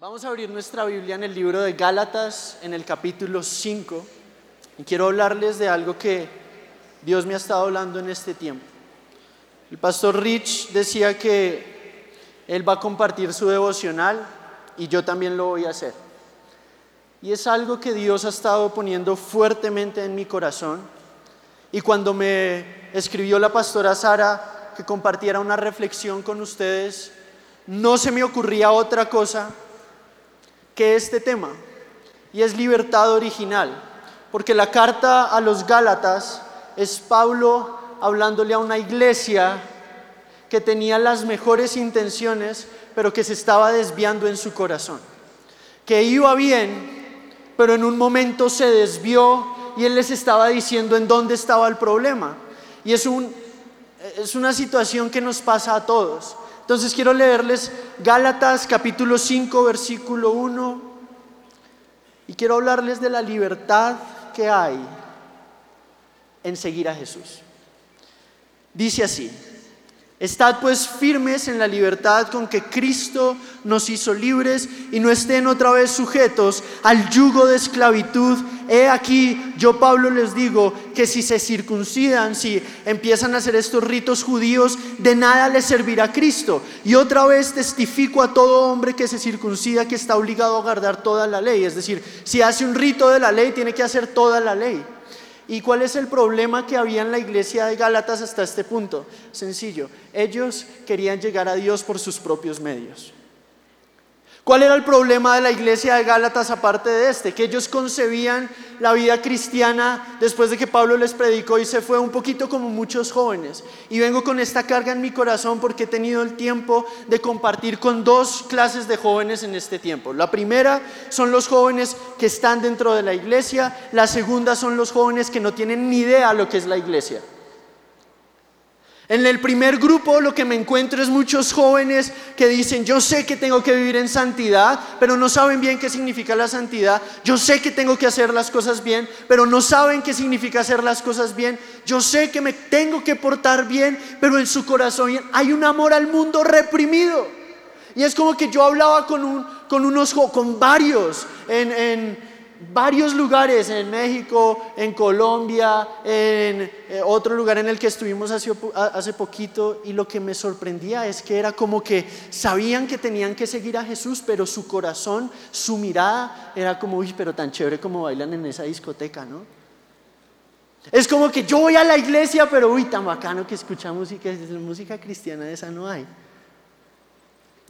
Vamos a abrir nuestra Biblia en el libro de Gálatas, en el capítulo 5, y quiero hablarles de algo que Dios me ha estado hablando en este tiempo. El pastor Rich decía que él va a compartir su devocional y yo también lo voy a hacer. Y es algo que Dios ha estado poniendo fuertemente en mi corazón. Y cuando me escribió la pastora Sara que compartiera una reflexión con ustedes, no se me ocurría otra cosa que este tema, y es libertad original, porque la carta a los Gálatas es Pablo hablándole a una iglesia que tenía las mejores intenciones, pero que se estaba desviando en su corazón, que iba bien, pero en un momento se desvió y él les estaba diciendo en dónde estaba el problema. Y es, un, es una situación que nos pasa a todos. Entonces quiero leerles Gálatas capítulo 5, versículo 1. Y quiero hablarles de la libertad que hay en seguir a Jesús. Dice así, Estad pues firmes en la libertad con que Cristo nos hizo libres y no estén otra vez sujetos al yugo de esclavitud. He aquí, yo Pablo les digo que si se circuncidan, si empiezan a hacer estos ritos judíos, de nada les servirá Cristo. Y otra vez testifico a todo hombre que se circuncida que está obligado a guardar toda la ley. Es decir, si hace un rito de la ley, tiene que hacer toda la ley. ¿Y cuál es el problema que había en la iglesia de Gálatas hasta este punto? Sencillo, ellos querían llegar a Dios por sus propios medios. ¿Cuál era el problema de la iglesia de Gálatas aparte de este? Que ellos concebían la vida cristiana después de que Pablo les predicó y se fue un poquito como muchos jóvenes. Y vengo con esta carga en mi corazón porque he tenido el tiempo de compartir con dos clases de jóvenes en este tiempo. La primera son los jóvenes que están dentro de la iglesia, la segunda son los jóvenes que no tienen ni idea lo que es la iglesia. En el primer grupo lo que me encuentro es muchos jóvenes que dicen, yo sé que tengo que vivir en santidad, pero no saben bien qué significa la santidad. Yo sé que tengo que hacer las cosas bien, pero no saben qué significa hacer las cosas bien. Yo sé que me tengo que portar bien, pero en su corazón hay un amor al mundo reprimido. Y es como que yo hablaba con, un, con unos, con varios en, en varios lugares en México, en Colombia, en eh, otro lugar en el que estuvimos hace, hace poquito y lo que me sorprendía es que era como que sabían que tenían que seguir a Jesús, pero su corazón, su mirada era como, uy, pero tan chévere como bailan en esa discoteca, ¿no? Es como que yo voy a la iglesia, pero uy, tan bacano que escucha música, música cristiana, esa no hay.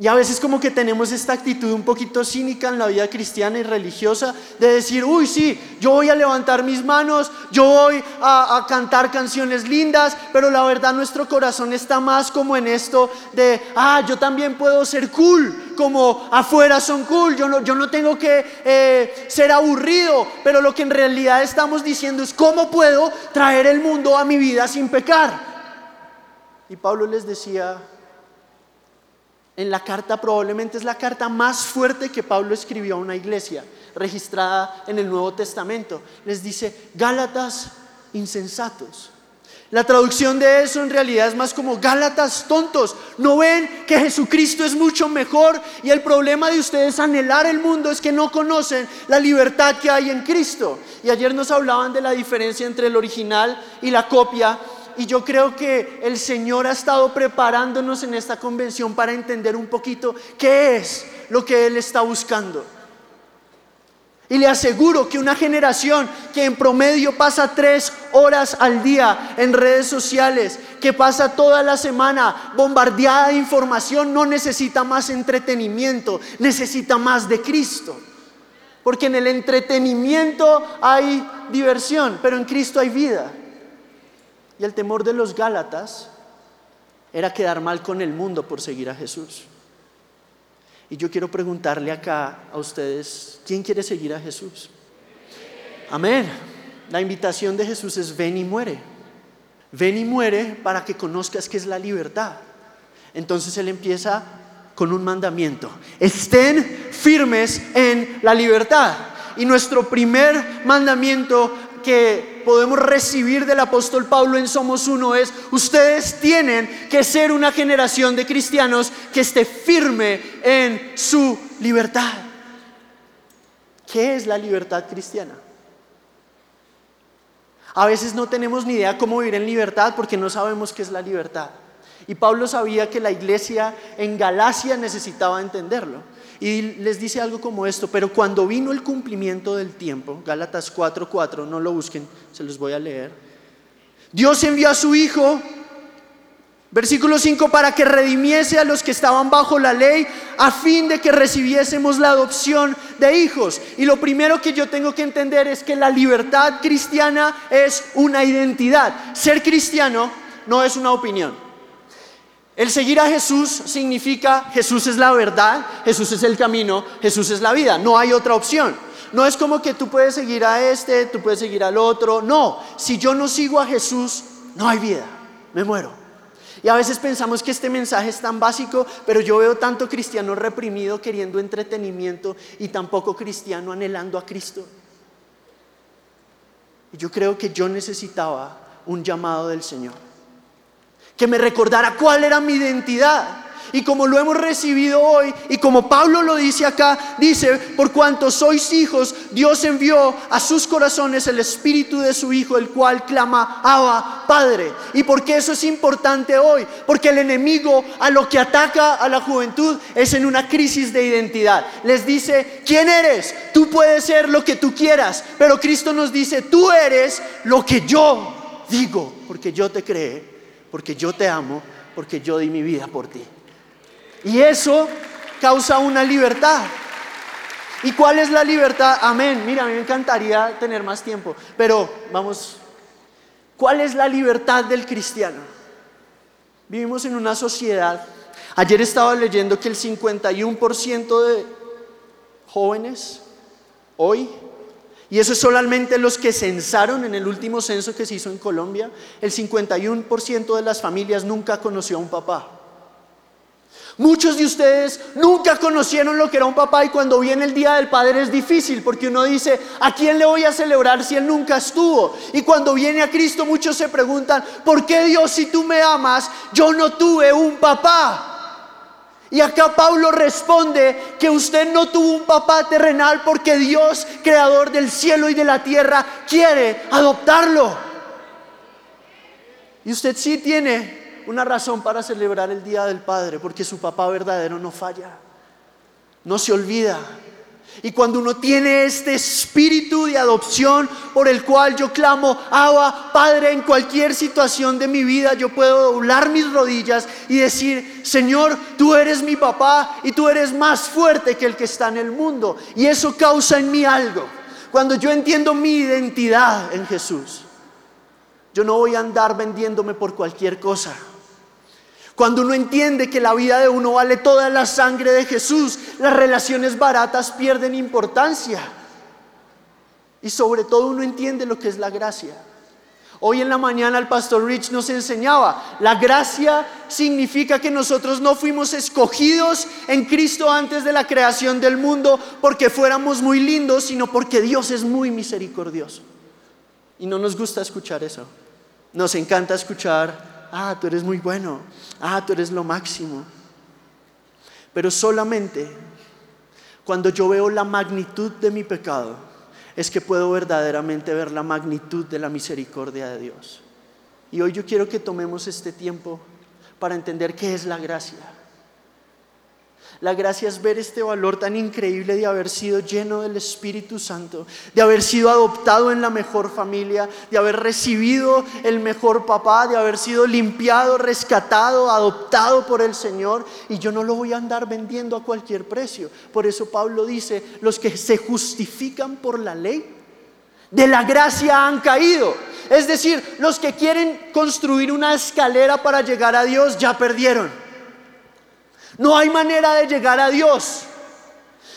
Y a veces como que tenemos esta actitud un poquito cínica en la vida cristiana y religiosa de decir, uy, sí, yo voy a levantar mis manos, yo voy a, cantar canciones lindas, pero la verdad nuestro corazón está más como en esto de, ah, yo también puedo ser cool, como afuera son cool, yo no, yo no tengo que eh, ser aburrido, pero lo que en realidad estamos diciendo es, ¿cómo puedo traer el mundo a mi vida sin pecar? Y Pablo les decía, en la carta, probablemente es la carta más fuerte que Pablo escribió a una iglesia registrada en el Nuevo Testamento. Les dice, Gálatas insensatos. La traducción de eso en realidad es más como Gálatas tontos. ¿No ven que Jesucristo es mucho mejor? Y el problema de ustedes anhelar el mundo es que no conocen la libertad que hay en Cristo. Y ayer nos hablaban de la diferencia entre el original y la copia. Y yo creo que el Señor ha estado preparándonos en esta convención para entender un poquito qué es lo que Él está buscando. Y le aseguro que una generación que en promedio pasa tres horas al día en redes sociales, que pasa toda la semana bombardeada de información, no necesita más entretenimiento, necesita más de Cristo. Porque en el entretenimiento hay diversión, pero en Cristo hay vida. Y el temor de los Gálatas era quedar mal con el mundo por seguir a Jesús. Y yo quiero preguntarle acá a ustedes, ¿quién quiere seguir a Jesús? Amén. La invitación de Jesús es ven y muere. Ven y muere para que conozcas qué es la libertad. Entonces Él empieza con un mandamiento. Estén firmes en la libertad. Y nuestro primer mandamiento que podemos recibir del apóstol Pablo en Somos Uno es, ustedes tienen que ser una generación de cristianos que esté firme en su libertad. ¿Qué es la libertad cristiana? A veces no tenemos ni idea cómo vivir en libertad porque no sabemos qué es la libertad. Y Pablo sabía que la iglesia en Galacia necesitaba entenderlo. Y les dice algo como esto, pero cuando vino el cumplimiento del tiempo, Gálatas 4:4, no lo busquen, se los voy a leer. Dios envió a su Hijo, versículo 5, para que redimiese a los que estaban bajo la ley, a fin de que recibiésemos la adopción de hijos. Y lo primero que yo tengo que entender es que la libertad cristiana es una identidad. Ser cristiano no es una opinión. El seguir a Jesús significa Jesús es la verdad, Jesús es el camino, Jesús es la vida. No hay otra opción. No es como que tú puedes seguir a este, tú puedes seguir al otro. No, si yo no sigo a Jesús, no hay vida. Me muero. Y a veces pensamos que este mensaje es tan básico, pero yo veo tanto cristiano reprimido queriendo entretenimiento y tampoco cristiano anhelando a Cristo. Y yo creo que yo necesitaba un llamado del Señor que me recordara cuál era mi identidad. Y como lo hemos recibido hoy, y como Pablo lo dice acá, dice, por cuanto sois hijos, Dios envió a sus corazones el espíritu de su Hijo, el cual clama, Abba, Padre. ¿Y por qué eso es importante hoy? Porque el enemigo a lo que ataca a la juventud es en una crisis de identidad. Les dice, ¿quién eres? Tú puedes ser lo que tú quieras, pero Cristo nos dice, tú eres lo que yo digo, porque yo te creé porque yo te amo, porque yo di mi vida por ti. Y eso causa una libertad. ¿Y cuál es la libertad? Amén. Mira, a mí me encantaría tener más tiempo, pero vamos, ¿cuál es la libertad del cristiano? Vivimos en una sociedad, ayer estaba leyendo que el 51% de jóvenes hoy y eso es solamente los que censaron en el último censo que se hizo en Colombia. El 51% de las familias nunca conoció a un papá. Muchos de ustedes nunca conocieron lo que era un papá y cuando viene el Día del Padre es difícil porque uno dice, ¿a quién le voy a celebrar si él nunca estuvo? Y cuando viene a Cristo muchos se preguntan, ¿por qué Dios si tú me amas, yo no tuve un papá? Y acá Pablo responde que usted no tuvo un papá terrenal porque Dios, creador del cielo y de la tierra, quiere adoptarlo. Y usted sí tiene una razón para celebrar el Día del Padre, porque su papá verdadero no falla, no se olvida, y cuando uno tiene este espíritu de adopción por el cual yo clamo, Abba, Padre, en cualquier situación de mi vida, yo puedo doblar mis rodillas y decir, Señor, tú eres mi papá y tú eres más fuerte que el que está en el mundo. Y eso causa en mí algo. Cuando yo entiendo mi identidad en Jesús, yo no voy a andar vendiéndome por cualquier cosa. Cuando uno entiende que la vida de uno vale toda la sangre de Jesús, las relaciones baratas pierden importancia. Y sobre todo uno entiende lo que es la gracia. Hoy en la mañana el pastor Rich nos enseñaba, la gracia significa que nosotros no fuimos escogidos en Cristo antes de la creación del mundo porque fuéramos muy lindos, sino porque Dios es muy misericordioso. Y no nos gusta escuchar eso. Nos encanta escuchar ah, tú eres muy bueno, ah, tú eres lo máximo. Pero solamente cuando yo veo la magnitud de mi pecado, es que puedo verdaderamente ver la magnitud de la misericordia de Dios. Y hoy yo quiero que tomemos este tiempo para entender qué es la gracia. La gracia es ver este valor tan increíble de haber sido lleno del Espíritu Santo, de haber sido adoptado en la mejor familia, de haber recibido el mejor papá, de haber sido limpiado, rescatado, adoptado por el Señor. Y yo no lo voy a andar vendiendo a cualquier precio. Por eso Pablo dice, los que se justifican por la ley, de la gracia han caído. Es decir, los que quieren construir una escalera para llegar a Dios ya perdieron. No hay manera de llegar a Dios.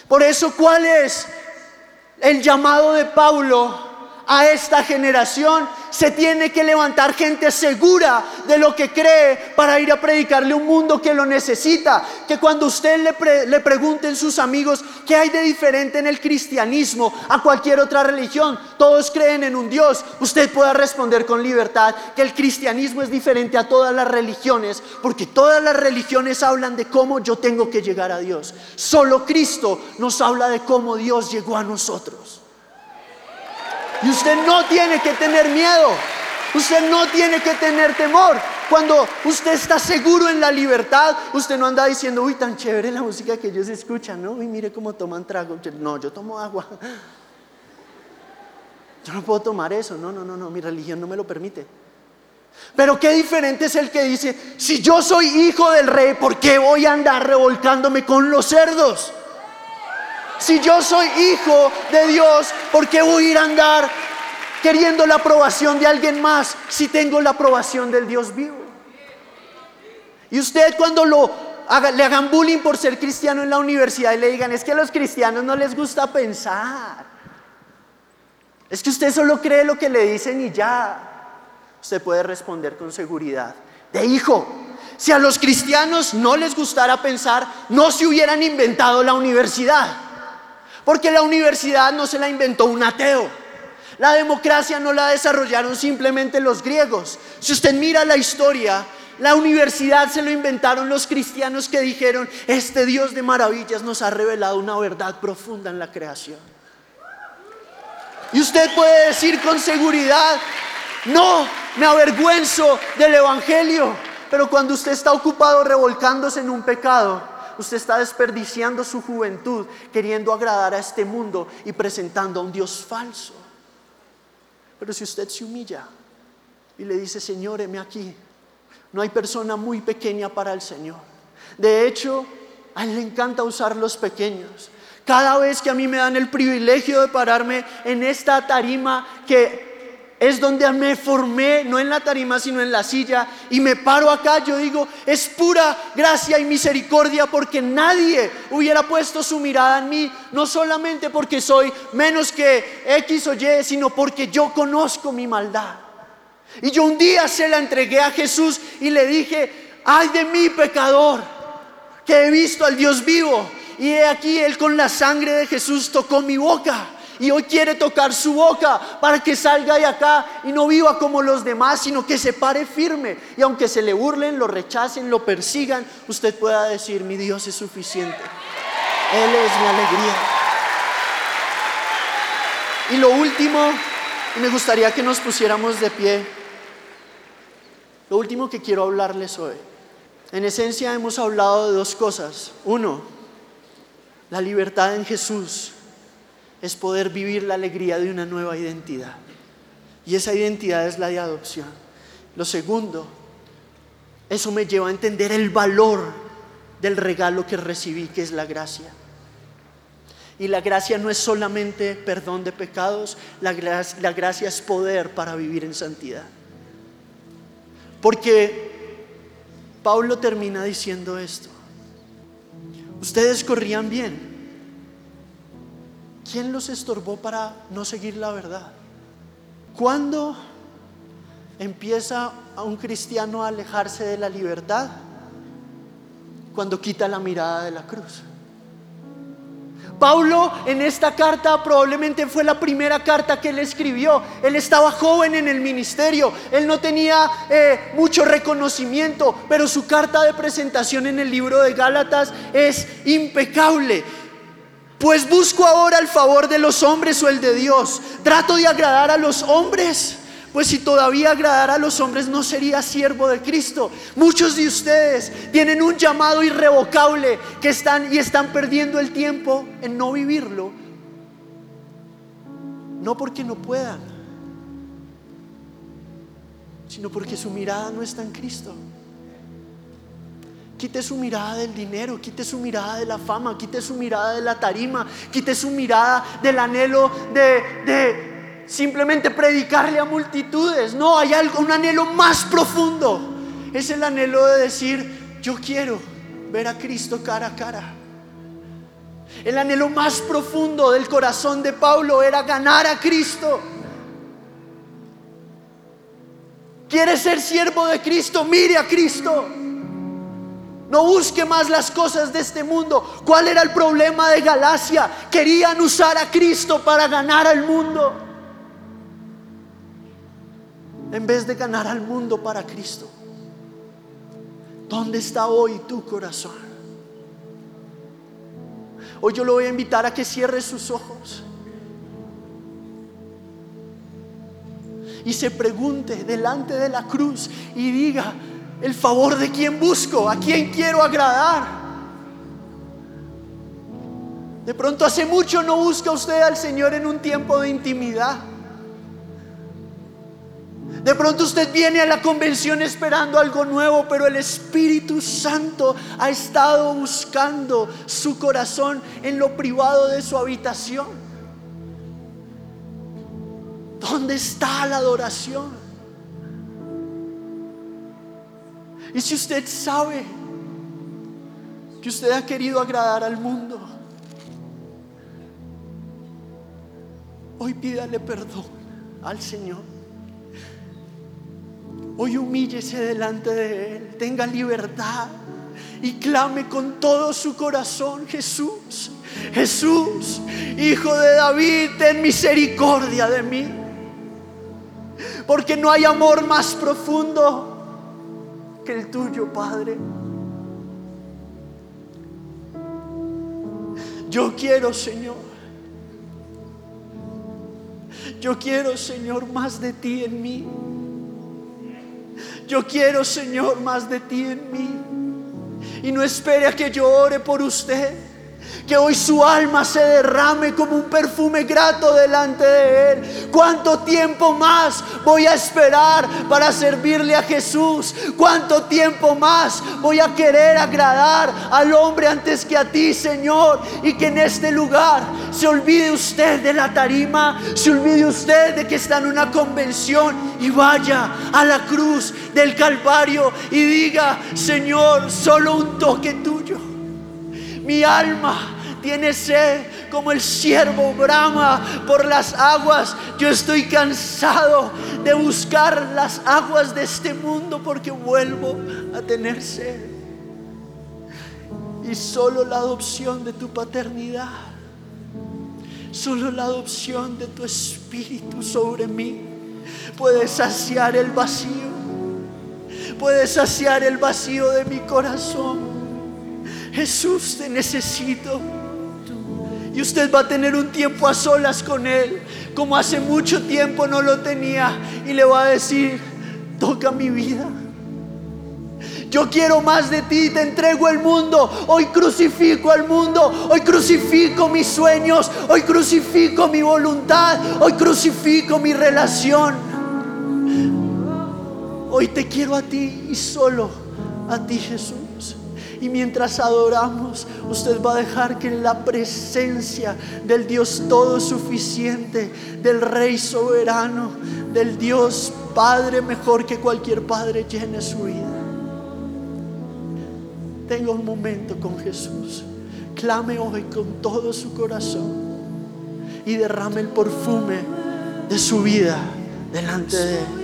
Por eso, ¿cuál es el llamado de Pablo a esta generación? se tiene que levantar gente segura de lo que cree para ir a predicarle un mundo que lo necesita. Que cuando usted le, le pregunten sus amigos qué hay de diferente en el cristianismo a cualquier otra religión, todos creen en un Dios, usted pueda responder con libertad que el cristianismo es diferente a todas las religiones, porque todas las religiones hablan de cómo yo tengo que llegar a Dios. Solo Cristo nos habla de cómo Dios llegó a nosotros. Y usted no tiene que tener miedo. Usted no tiene que tener temor. Cuando usted está seguro en la libertad, usted no anda diciendo, uy, tan chévere la música que ellos escuchan, ¿no? Uy, mire cómo toman trago. No, yo tomo agua. Yo no puedo tomar eso. No, no, no, no, mi religión no me lo permite. Pero qué diferente es el que dice, si yo soy hijo del rey, ¿por qué voy a andar revolcándome con los cerdos? Si yo soy hijo de Dios, ¿por qué voy a ir a andar queriendo la aprobación de alguien más si tengo la aprobación del Dios vivo? Y usted cuando lo le hagan bullying por ser cristiano en la universidad y le digan, es que a los cristianos no les gusta pensar. Es que usted solo cree lo que le dicen y ya. Usted puede responder con seguridad. De hijo, si a los cristianos no les gustara pensar, no se hubieran inventado la universidad. Porque la universidad no se la inventó un ateo. La democracia no la desarrollaron simplemente los griegos. Si usted mira la historia, la universidad se lo inventaron los cristianos que dijeron, este Dios de maravillas nos ha revelado una verdad profunda en la creación. Y usted puede decir con seguridad, no, me avergüenzo del Evangelio. Pero cuando usted está ocupado revolcándose en un pecado, usted está desperdiciando su juventud queriendo agradar a este mundo y presentando a un Dios falso. Pero si usted se humilla y le dice, Señor, heme aquí, no hay persona muy pequeña para el Señor. De hecho, a Él le encanta usar los pequeños. Cada vez que a mí me dan el privilegio de pararme en esta tarima que es donde me formé, no en la tarima, sino en la silla, y me paro acá, yo digo, es pura gracia y misericordia porque nadie hubiera puesto su mirada en mí, no solamente porque soy menos que X o Y, sino porque yo conozco mi maldad. Y yo un día se la entregué a Jesús y le dije, ay de mí pecador, que he visto al Dios vivo. Y he aquí, Él con la sangre de Jesús tocó mi boca y hoy quiere tocar su boca para que salga de acá y no viva como los demás, sino que se pare firme. Y aunque se le burlen, lo rechacen, lo persigan, usted pueda decir, mi Dios es suficiente. Él es mi alegría. Y lo último, y me gustaría que nos pusiéramos de pie, lo último que quiero hablarles hoy. En esencia hemos hablado de dos cosas. Uno, la libertad en Jesús es poder vivir la alegría de una nueva identidad. Y esa identidad es la de adopción. Lo segundo, eso me lleva a entender el valor del regalo que recibí, que es la gracia. Y la gracia no es solamente perdón de pecados, la gracia, es poder para vivir en santidad. Porque Pablo termina diciendo esto. Ustedes corrían bien, ¿Quién los estorbó para no seguir la verdad? ¿Cuándo empieza a un cristiano a alejarse de la libertad? Cuando quita la mirada de la cruz. Pablo en esta carta probablemente fue la primera carta que él escribió. Él estaba joven en el ministerio, él no tenía eh, mucho reconocimiento, pero su carta de presentación en el libro de Gálatas es impecable. Pues busco ahora el favor de los hombres o el de Dios. Trato de agradar a los hombres. Pues si todavía agradar a los hombres no sería siervo de Cristo. Muchos de ustedes tienen un llamado irrevocable que están y están perdiendo el tiempo en no vivirlo. No porque no puedan, sino porque su mirada no está en Cristo. Quite su mirada del dinero, quite su mirada de la fama, quite su mirada de la tarima, quite su mirada del anhelo de, simplemente predicarle a multitudes. No, hay algo, un anhelo más profundo. Es el anhelo de decir, yo quiero ver a Cristo cara a cara. El anhelo más profundo del corazón de Pablo era ganar a Cristo. ¿Quiere ser siervo de Cristo? Mire a Cristo. No busque más las cosas de este mundo. ¿Cuál era el problema de Galacia? Querían usar a Cristo para ganar al mundo. En vez de ganar al mundo para Cristo. ¿Dónde está hoy tu corazón? Hoy yo lo voy a invitar a que cierre sus ojos. Y se pregunte delante de la cruz y diga, el favor de quién busco, a quién quiero agradar. De pronto hace mucho no busca usted al Señor en un tiempo de intimidad. De pronto usted viene a la convención esperando algo nuevo, pero el Espíritu Santo ha estado buscando su corazón en lo privado de su habitación. ¿Dónde está la adoración? Y si usted sabe que usted ha querido agradar al mundo, hoy pídale perdón al Señor. Hoy humíllese delante de Él, tenga libertad y clame con todo su corazón, Jesús, Jesús, Hijo de David, ten misericordia de mí. Porque no hay amor más profundo que el tuyo, Padre. Yo quiero, Señor. Yo quiero, Señor, más de ti en mí. Yo quiero, Señor, más de ti en mí. Y no espere a que yo ore por usted que hoy su alma se derrame como un perfume grato delante de Él. ¿Cuánto tiempo más voy a esperar para servirle a Jesús? ¿Cuánto tiempo más voy a querer agradar al hombre antes que a ti, Señor? Y que en este lugar se olvide usted de la tarima, se olvide usted de que está en una convención y vaya a la cruz del Calvario y diga, Señor, solo un toque tuyo. Mi alma tiene sed como el siervo brama por las aguas. Yo estoy cansado de buscar las aguas de este mundo porque vuelvo a tener sed. Y solo la adopción de tu paternidad, solo la adopción de tu espíritu sobre mí puede saciar el vacío, puede saciar el vacío de mi corazón. Jesús, te necesito. Y usted va a tener un tiempo a solas con Él, como hace mucho tiempo no lo tenía. Y le va a decir, toca mi vida. Yo quiero más de ti, te entrego el mundo. Hoy crucifico al mundo, hoy crucifico mis sueños, hoy crucifico mi voluntad, hoy crucifico mi relación. Hoy te quiero a ti y solo a ti Jesús. Y mientras adoramos, usted va a dejar que la presencia del Dios todo suficiente, del Rey soberano, del Dios Padre mejor que cualquier padre llene su vida. Tenga un momento con Jesús. Clame hoy con todo su corazón y derrame el perfume de su vida delante de Él.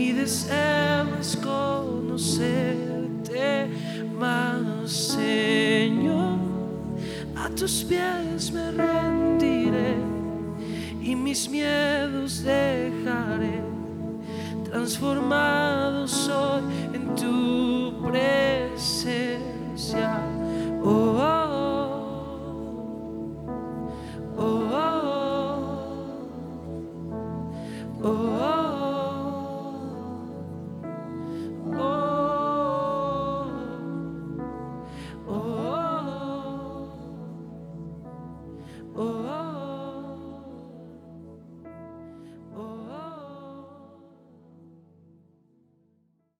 Mi deseo es conocerte más, Señor. A tus pies me rendiré y mis miedos dejaré. Transformado soy en tu presencia.